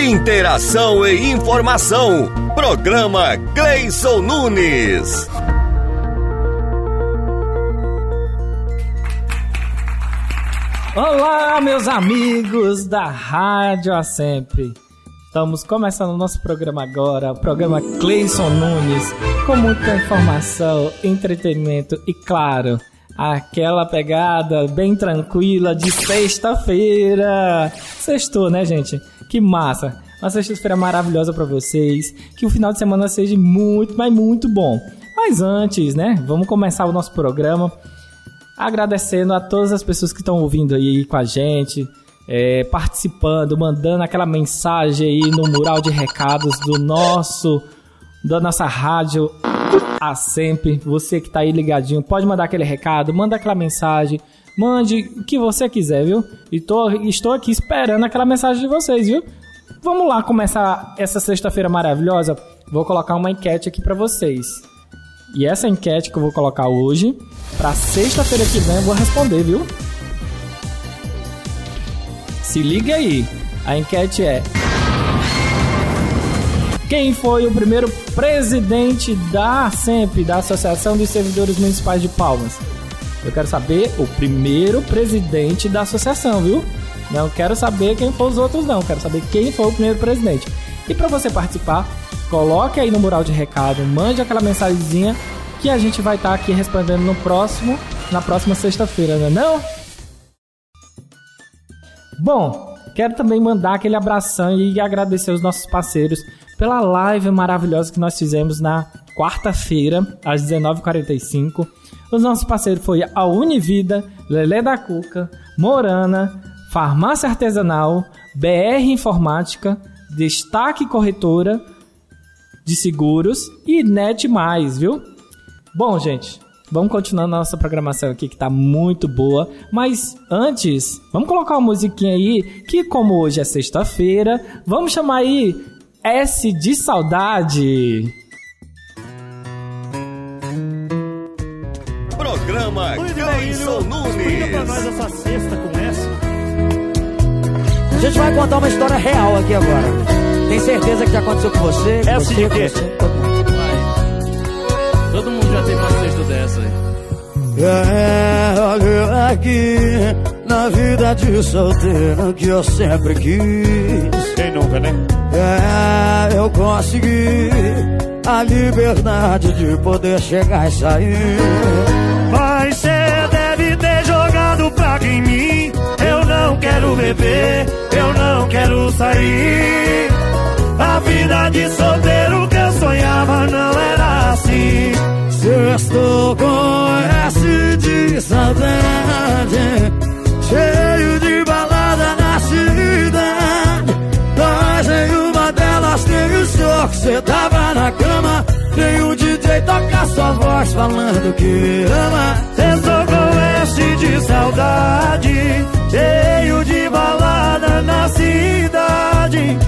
Interação e informação. Programa Gleison Nunes. Olá, meus amigos da Rádio A Sempre. Estamos começando o nosso programa agora, o programa Cleison Nunes, com muita informação, entretenimento e, claro, aquela pegada bem tranquila de sexta-feira. Sextou, né, gente? Que massa! Uma sexta-feira maravilhosa para vocês. Que o final de semana seja muito, mas muito bom. Mas antes, né? Vamos começar o nosso programa agradecendo a todas as pessoas que estão ouvindo aí com a gente, é, participando, mandando aquela mensagem aí no mural de recados do nosso da nossa rádio a sempre. Você que está aí ligadinho, pode mandar aquele recado, manda aquela mensagem, mande o que você quiser, viu? E tô, estou aqui esperando aquela mensagem de vocês, viu? Vamos lá começar essa sexta-feira maravilhosa. Vou colocar uma enquete aqui para vocês. E essa enquete que eu vou colocar hoje, para sexta-feira que vem eu vou responder, viu? Se liga aí. A enquete é: Quem foi o primeiro presidente da sempre da Associação dos Servidores Municipais de Palmas? Eu quero saber o primeiro presidente da associação, viu? Não quero saber quem foram os outros não, quero saber quem foi o primeiro presidente. E para você participar, coloque aí no mural de recado, mande aquela mensagenzinha que a gente vai estar tá aqui respondendo no próximo, na próxima sexta-feira, não é não? Bom, quero também mandar aquele abração e agradecer os nossos parceiros pela live maravilhosa que nós fizemos na quarta-feira, às 19h45. Os nossos parceiros foi a Univida, Lelé da Cuca, Morana, Farmácia Artesanal, BR Informática, Destaque Corretora, de seguros e net mais, viu? Bom, gente, vamos continuar nossa programação aqui que tá muito boa, mas antes, vamos colocar uma musiquinha aí que como hoje é sexta-feira, vamos chamar aí S de saudade. Programa Gleison Nunes. pra nós essa sexta com S. A gente vai contar uma história real aqui agora. Tem certeza que já aconteceu com você? Com Essa você, de quê? você, todo mundo. Vai. Todo mundo já teve uma sexta dessa aí. É, olha aqui, na vida de solteiro que eu sempre quis. Quem nunca, né? É, eu consegui a liberdade de poder chegar e sair. Quero beber, eu não quero sair. A vida de solteiro que eu sonhava não era assim. Se eu estou com S de saudade, cheio de balada na cidade. Mas em uma delas tem o show que cê tava na cama. Tem o DJ tocar sua voz falando que ama. Saudade, cheio de balada na cidade.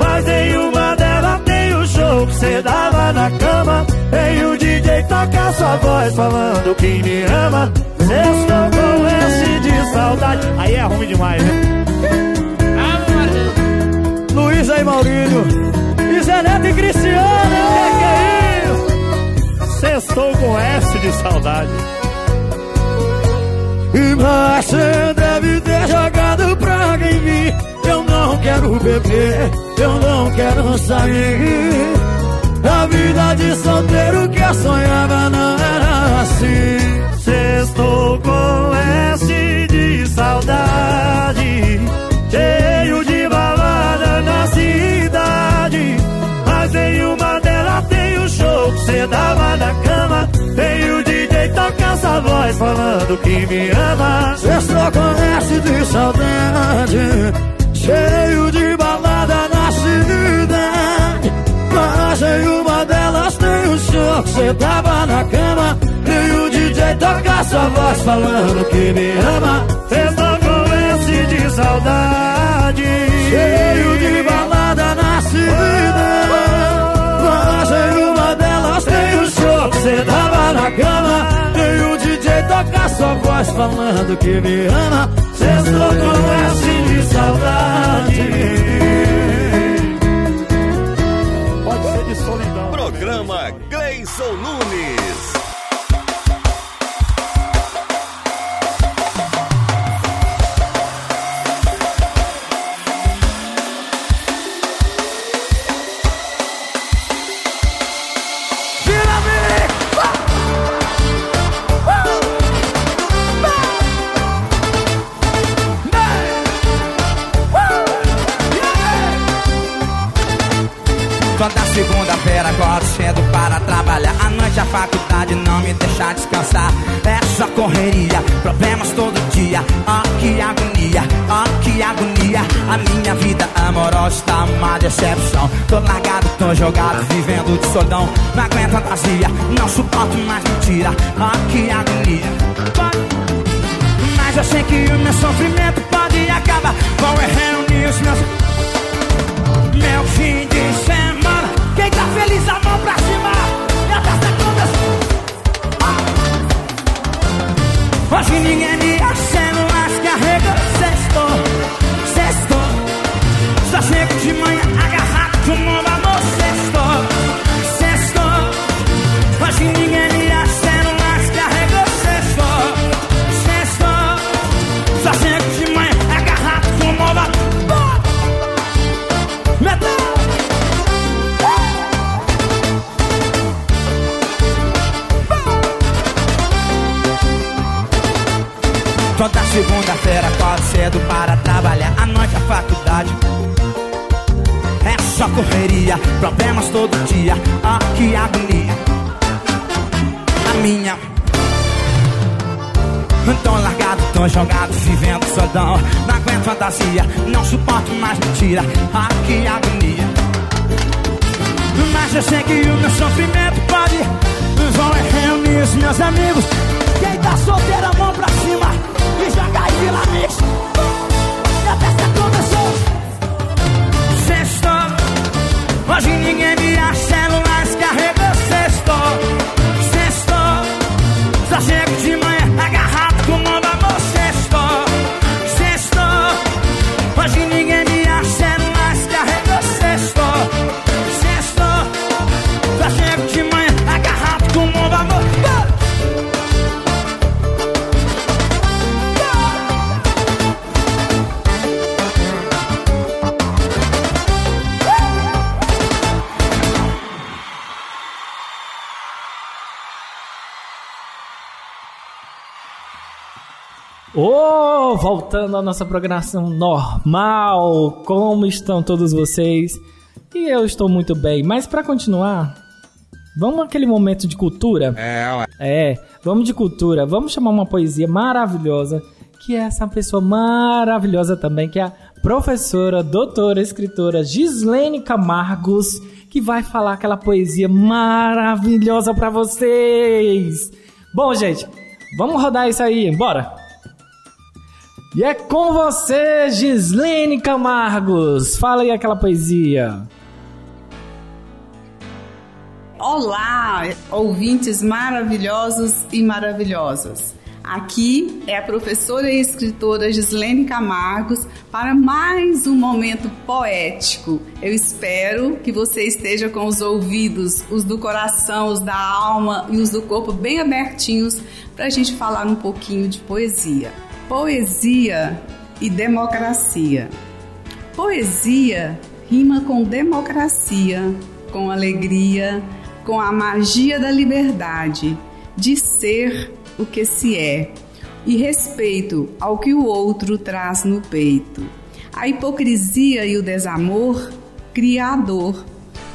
Mas em uma delas tem o show que cê dava na cama. Tem o DJ tocar sua voz falando que me ama. Estou com S de saudade. Aí é ruim demais, né? Luiz aí, Maurílio. E Zé Neto e Cristiano. Que que é isso? Sextou com S de saudade. E você deve ter jogado praga em mim. Eu não quero beber, eu não quero sair. A vida de solteiro que eu sonhava não era assim. Sextou com S de saudade, cheio de balada na cidade. Mas em uma delas tem o show que cê dava na cama. Tem o DJ tocar essa voz falando que me ama. Estou com S de saudade, cheio de balada na cidade. Mas em uma delas tem o show que cê tava na cama. Tem o DJ tocar sua voz falando que me ama. Estou com S de saudade, Cheio de balada na cidade. Mas em uma delas tem o show que cê tava na cama. Tocar sua voz falando que me ama. Estou com S de saudade. Correria, problemas todo dia. Oh que agonia, oh que agonia. A minha vida amorosa está uma decepção. Tô largado, tô jogado, vivendo de solidão Não aguento a vazia, não suporto mais mentira. Oh que agonia. Mas eu sei que o meu sofrimento pode acabar. Com reunir os meus Meu fim problemas todo dia. Ah, que agonia A minha. Tão largado, tão jogado, vivendo solidão Não aguento fantasia, não suporto mais mentira. Ah, que agonia. Mas eu sei que o meu sofrimento pode Vão reunir os meus amigos. Quem tá solteiro, a mão pra cima e joga aí Vila Mix. E a festa começou. Sexto, hoje ninguém celulares carrega sexto. Sexto, só chego de Oh, voltando à nossa programação normal. Como estão todos vocês? E eu estou muito bem. Mas para continuar, vamos aquele momento de cultura? É, ué. É, vamos de cultura. Vamos chamar uma poesia maravilhosa, que é essa pessoa maravilhosa também, que é a professora, doutora, escritora Gislene Camargos, que vai falar aquela poesia maravilhosa para vocês. Bom, gente, vamos rodar isso aí, bora! E é com você, Gislene Camargos. Fala aí aquela poesia. Olá, ouvintes maravilhosos e maravilhosas. Aqui é a professora e escritora Gislene Camargos para mais um momento poético. Eu espero que você esteja com os ouvidos, os do coração, os da alma e os do corpo bem abertinhos para a gente falar um pouquinho de poesia. Poesia e democracia. Poesia rima com democracia, com alegria, com a magia da liberdade, de ser o que se é, e respeito ao que o outro traz no peito. A hipocrisia e o desamor cria a dor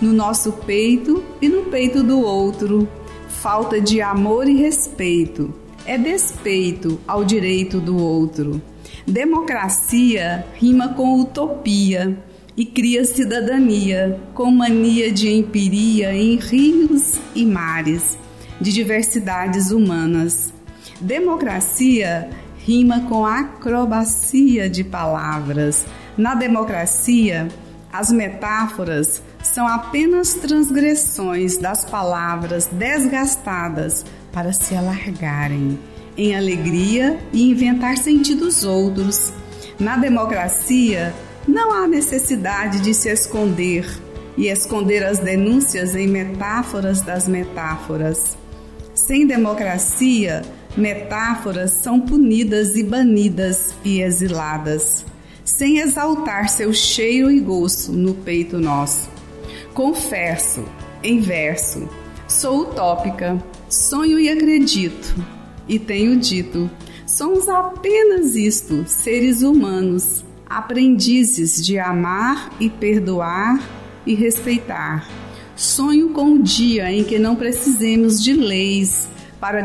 no nosso peito e no peito do outro, falta de amor e respeito é despeito ao direito do outro. Democracia rima com utopia e cria cidadania com mania de empiria em rios e mares de diversidades humanas. Democracia rima com acrobacia de palavras. Na democracia, as metáforas são apenas transgressões das palavras desgastadas para se alargarem em alegria e inventar sentidos outros. Na democracia, não há necessidade de se esconder e esconder as denúncias em metáforas das metáforas. Sem democracia, metáforas são punidas e banidas e exiladas, sem exaltar seu cheiro e gosto no peito nosso. Confesso, em verso, sou utópica, Sonho e acredito, e tenho dito: somos apenas isto, seres humanos, aprendizes de amar e perdoar, e respeitar. Sonho com o dia em que não precisemos de leis para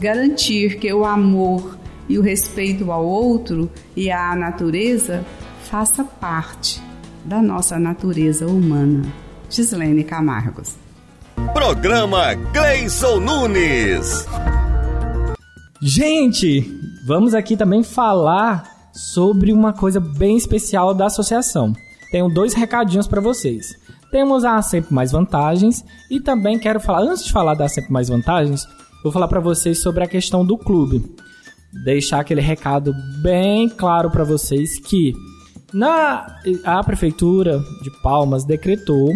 garantir que o amor e o respeito ao outro e à natureza faça parte da nossa natureza humana. Gislene Camargos. Programa Gleison Nunes. Gente, vamos aqui também falar sobre uma coisa bem especial da associação. Tenho dois recadinhos para vocês. Temos a Sempre Mais Vantagens e também quero falar, antes de falar da Sempre Mais Vantagens, vou falar para vocês sobre a questão do clube. Deixar aquele recado bem claro para vocês que na a prefeitura de Palmas decretou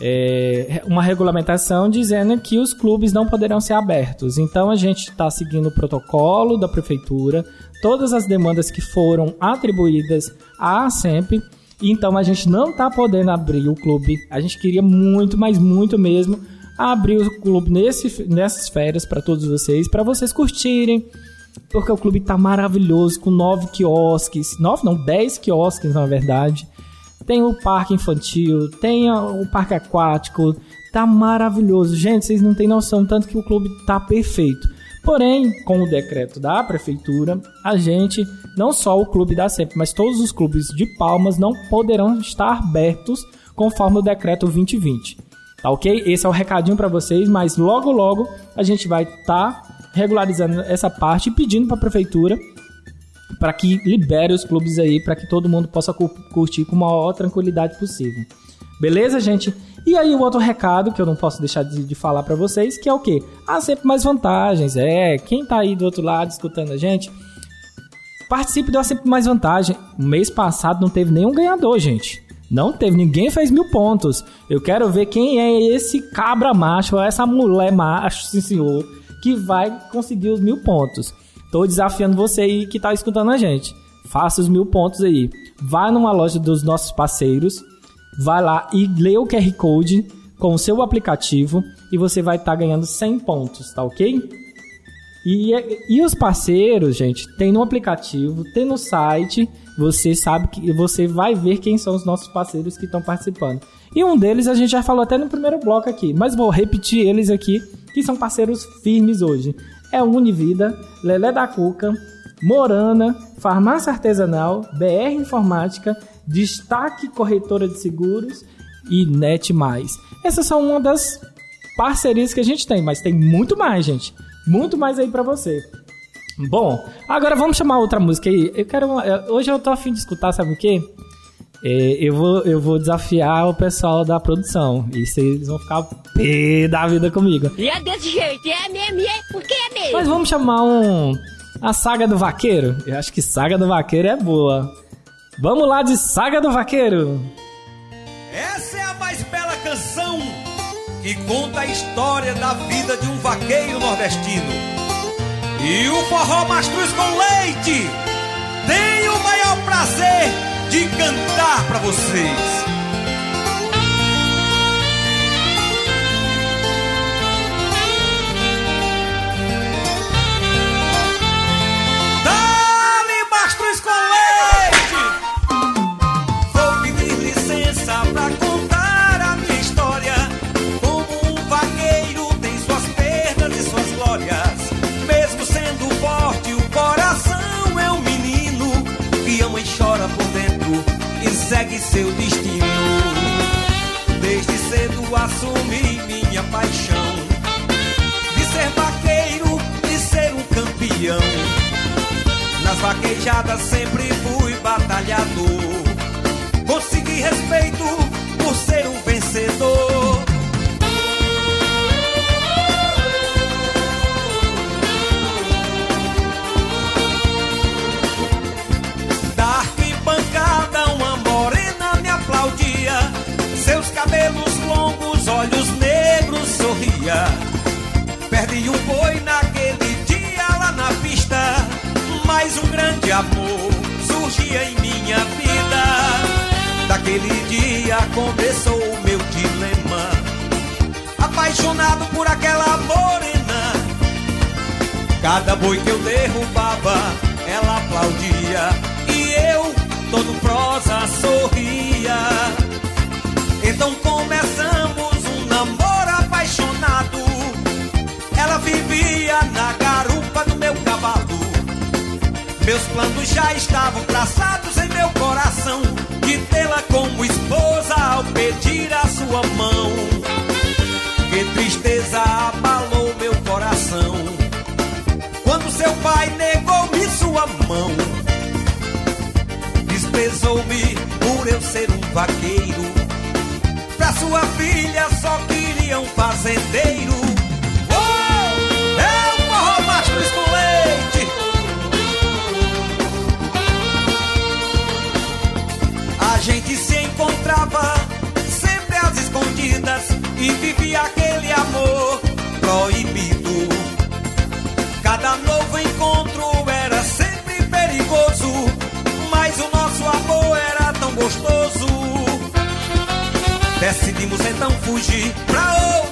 é, uma regulamentação dizendo que os clubes não poderão ser abertos. Então a gente está seguindo o protocolo da prefeitura, todas as demandas que foram atribuídas à SEMP. Então a gente não está podendo abrir o clube. A gente queria muito, mas muito mesmo, abrir o clube nesse, nessas férias para todos vocês, para vocês curtirem. Porque o clube está maravilhoso, com nove quiosques. Nove não, dez quiosques na verdade tem o parque infantil, tem o parque aquático, tá maravilhoso. Gente, vocês não têm noção tanto que o clube tá perfeito. Porém, com o decreto da prefeitura, a gente, não só o clube da SEMP, mas todos os clubes de Palmas não poderão estar abertos conforme o decreto 2020. Tá ok? Esse é o recadinho para vocês, mas logo logo a gente vai estar tá regularizando essa parte e pedindo para a prefeitura para que libere os clubes aí, para que todo mundo possa curtir com a maior tranquilidade possível. Beleza, gente? E aí o outro recado que eu não posso deixar de, de falar para vocês, que é o quê? Há sempre mais vantagens. É, quem tá aí do outro lado escutando a gente, participe do Há Sempre Mais Vantagem. Mês passado não teve nenhum ganhador, gente. Não teve, ninguém fez mil pontos. Eu quero ver quem é esse cabra macho, essa mulher macho, sim senhor, que vai conseguir os mil pontos. Tô desafiando você aí que tá escutando a gente. Faça os mil pontos aí. Vá numa loja dos nossos parceiros, vai lá e lê o QR Code com o seu aplicativo e você vai estar tá ganhando 100 pontos, tá ok? E, e os parceiros, gente, tem no aplicativo, tem no site, você sabe que você vai ver quem são os nossos parceiros que estão participando. E um deles a gente já falou até no primeiro bloco aqui, mas vou repetir eles aqui, que são parceiros firmes hoje é Univida, Lelé da Cuca, Morana, Farmácia Artesanal, BR Informática, Destaque Corretora de Seguros e Net Mais. Essas são uma das parcerias que a gente tem, mas tem muito mais, gente. Muito mais aí para você. Bom, agora vamos chamar outra música aí. Eu quero. Hoje eu tô afim de escutar, sabe o quê? É, eu, vou, eu vou desafiar o pessoal da produção. E vocês vão ficar pé da vida comigo. E é desse jeito, é mesmo, é porque é mesmo. Mas vamos chamar um. A Saga do Vaqueiro? Eu acho que Saga do Vaqueiro é boa. Vamos lá de Saga do Vaqueiro. Essa é a mais bela canção que conta a história da vida de um vaqueiro nordestino. E o forró mastruz com leite tem o maior prazer de cantar para vocês. Seu destino. Desde cedo assumi minha paixão de ser vaqueiro, de ser um campeão. Nas vaquejadas sempre fui batalhador. Consegui respeito dia começou o meu dilema. Apaixonado por aquela morena. Cada boi que eu derrubava, ela aplaudia. E eu, todo prosa, sorria. Então começamos um namoro apaixonado. Ela vivia na garupa do meu cavalo. Meus planos já estavam traçados em meu coração de tê-la como esposa ao pedir a sua mão. Que tristeza abalou meu coração quando seu pai negou-me sua mão. Desprezou-me por eu ser um vaqueiro. Pra sua filha só queria um fazendeiro. Aquele amor proibido. Cada novo encontro era sempre perigoso, mas o nosso amor era tão gostoso. Decidimos então fugir pra outras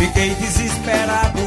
Fiquei desesperado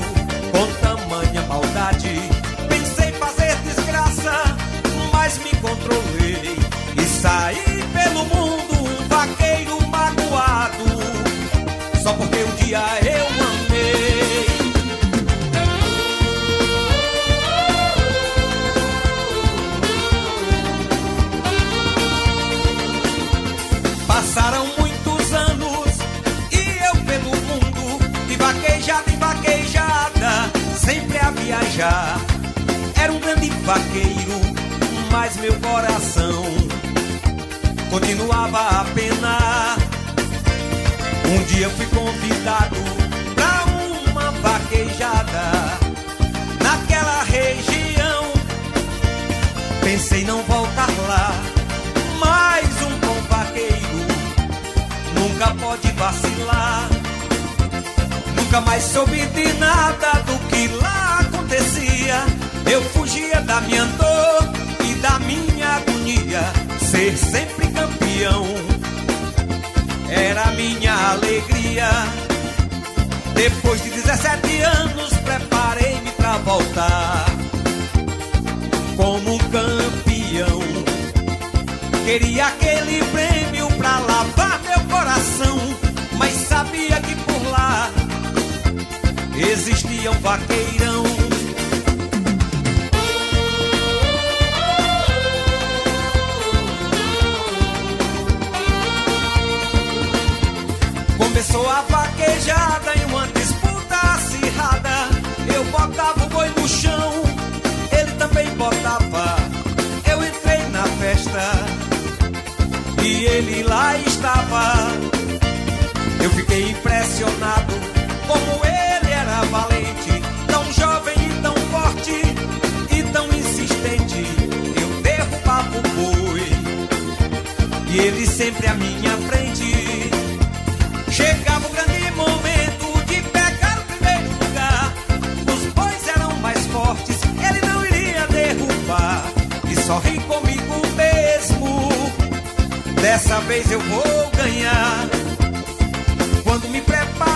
viajar. Era um grande vaqueiro, mas meu coração continuava a penar. Um dia fui convidado pra uma vaquejada naquela região. Pensei não voltar lá, mas um bom vaqueiro nunca pode vacilar. Nunca mais soube de nada do que lá acontecia. Eu fugia da minha dor e da minha agonia. Ser sempre campeão era minha alegria. Depois de 17 anos, preparei-me pra voltar como um campeão. Queria aquele prêmio pra lavar meu coração, mas sabia que por lá existia um Dessa vez eu vou ganhar. Quando me preparava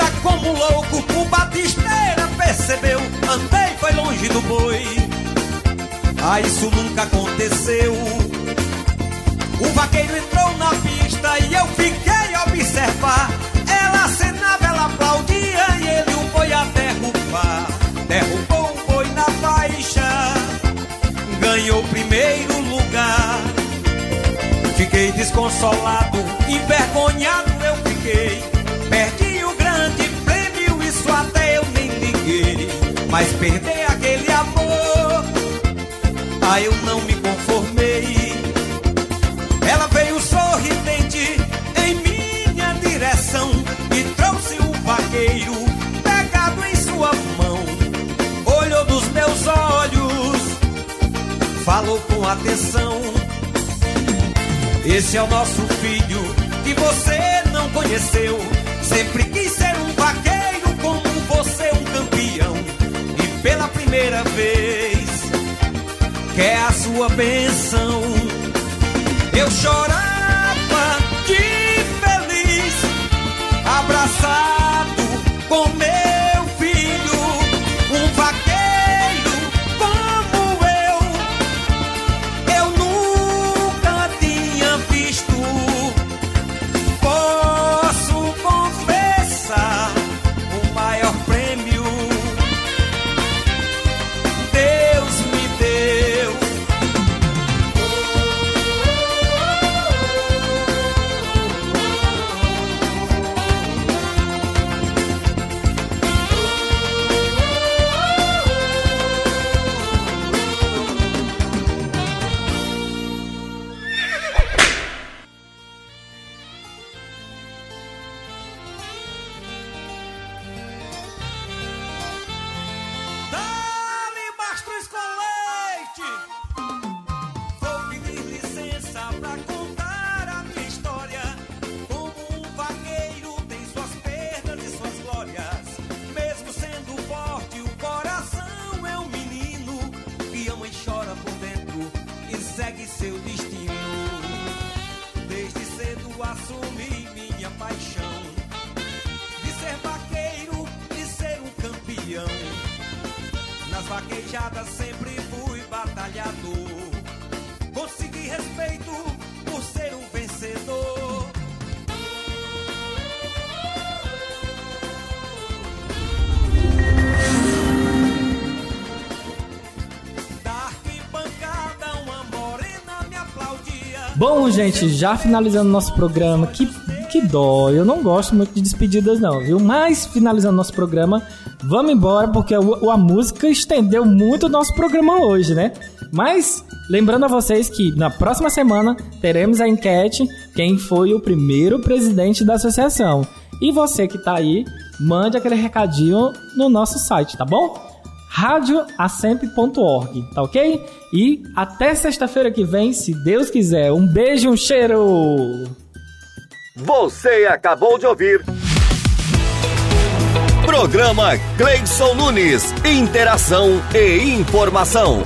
vida como louco, o batisteira percebeu, andei foi longe do boi. Ah, isso nunca aconteceu. O vaqueiro entrou na pista e eu fiquei a observar. Ela acenava, ela aplaudia e ele o foi a derrubar. Derrubou o boi na faixa, ganhou o primeiro lugar. Fiquei desconsolado, envergonhado eu fiquei Mas perder aquele amor, ah, eu não me conformei. Ela veio sorridente em minha direção e trouxe o vaqueiro pegado em sua mão. Olhou nos meus olhos, falou com atenção. Esse é o nosso filho que você não conheceu. Sempre quis ser um vaqueiro como você, um campeão. Primeira vez, quer a sua benção. Eu chorava de feliz, abraçado Sempre fui batalhador. Consegui respeito por ser um vencedor. Bom, gente, já finalizando nosso programa, que, que dó, eu não gosto muito de despedidas não, viu? Mas finalizando nosso programa, vamos embora porque o- a música estendeu muito o nosso programa hoje, né? Mas lembrando a vocês que na próxima semana teremos a enquete quem foi o primeiro presidente da associação. E você que tá aí, mande aquele recadinho no nosso site, tá bom? radioacemp.org, tá ok? E até sexta-feira que vem, se Deus quiser. Um beijo, um cheiro! Você acabou de ouvir. Programa Cleison Nunes. Interação e informação.